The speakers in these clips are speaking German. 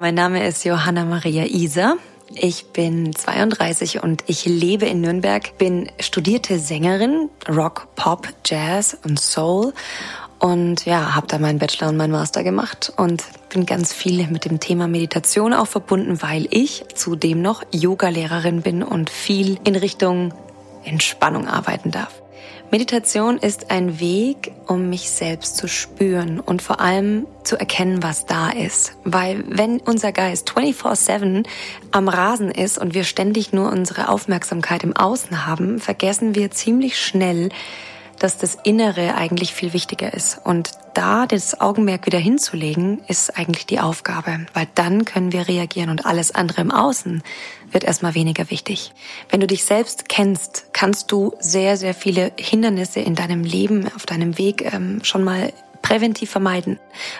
Mein Name ist Johanna Maria Iser. Ich bin 32 und ich lebe in Nürnberg, bin studierte Sängerin, Rock, Pop, Jazz und Soul und ja, habe da meinen Bachelor und meinen Master gemacht und bin ganz viel mit dem Thema Meditation auch verbunden, weil ich zudem noch Yoga-Lehrerin bin und viel in Richtung Entspannung arbeiten darf. Meditation ist ein Weg, um mich selbst zu spüren und vor allem zu erkennen, was da ist. Weil wenn unser Geist 24/7 am Rasen ist und wir ständig nur unsere Aufmerksamkeit im Außen haben, vergessen wir ziemlich schnell, dass das Innere eigentlich viel wichtiger ist. Und da das Augenmerk wieder hinzulegen, ist eigentlich die Aufgabe, weil dann können wir reagieren und alles andere im Außen wird erstmal weniger wichtig. Wenn du dich selbst kennst, kannst du sehr, sehr viele Hindernisse in deinem Leben, auf deinem Weg ähm, schon mal präventiv vermeiden.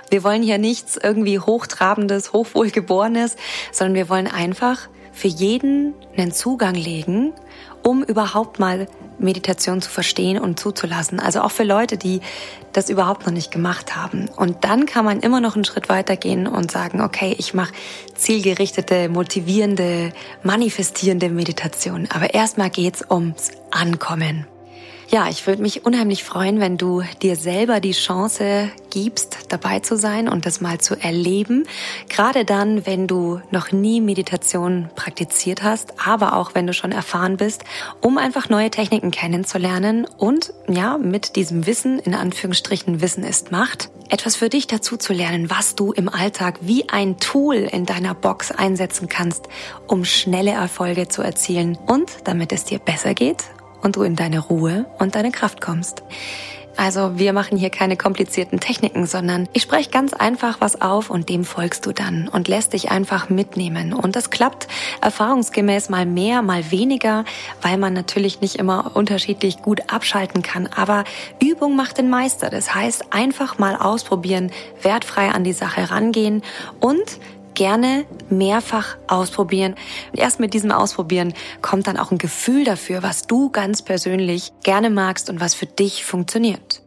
Wir wollen hier nichts irgendwie hochtrabendes, hochwohlgeborenes, sondern wir wollen einfach für jeden einen Zugang legen, um überhaupt mal Meditation zu verstehen und zuzulassen. Also auch für Leute, die das überhaupt noch nicht gemacht haben. Und dann kann man immer noch einen Schritt weiter gehen und sagen, okay, ich mache zielgerichtete, motivierende, manifestierende Meditation. Aber erstmal geht's ums Ankommen. Ja, ich würde mich unheimlich freuen, wenn du dir selber die Chance gibst, dabei zu sein und das mal zu erleben. Gerade dann, wenn du noch nie Meditation praktiziert hast, aber auch wenn du schon erfahren bist, um einfach neue Techniken kennenzulernen und ja, mit diesem Wissen, in Anführungsstrichen Wissen ist Macht, etwas für dich dazu zu lernen, was du im Alltag wie ein Tool in deiner Box einsetzen kannst, um schnelle Erfolge zu erzielen und damit es dir besser geht und du in deine Ruhe und deine Kraft kommst. Also wir machen hier keine komplizierten Techniken, sondern ich spreche ganz einfach was auf und dem folgst du dann und lässt dich einfach mitnehmen. Und das klappt erfahrungsgemäß mal mehr, mal weniger, weil man natürlich nicht immer unterschiedlich gut abschalten kann. Aber Übung macht den Meister. Das heißt, einfach mal ausprobieren, wertfrei an die Sache rangehen und gerne mehrfach ausprobieren. Erst mit diesem Ausprobieren kommt dann auch ein Gefühl dafür, was du ganz persönlich gerne magst und was für dich funktioniert.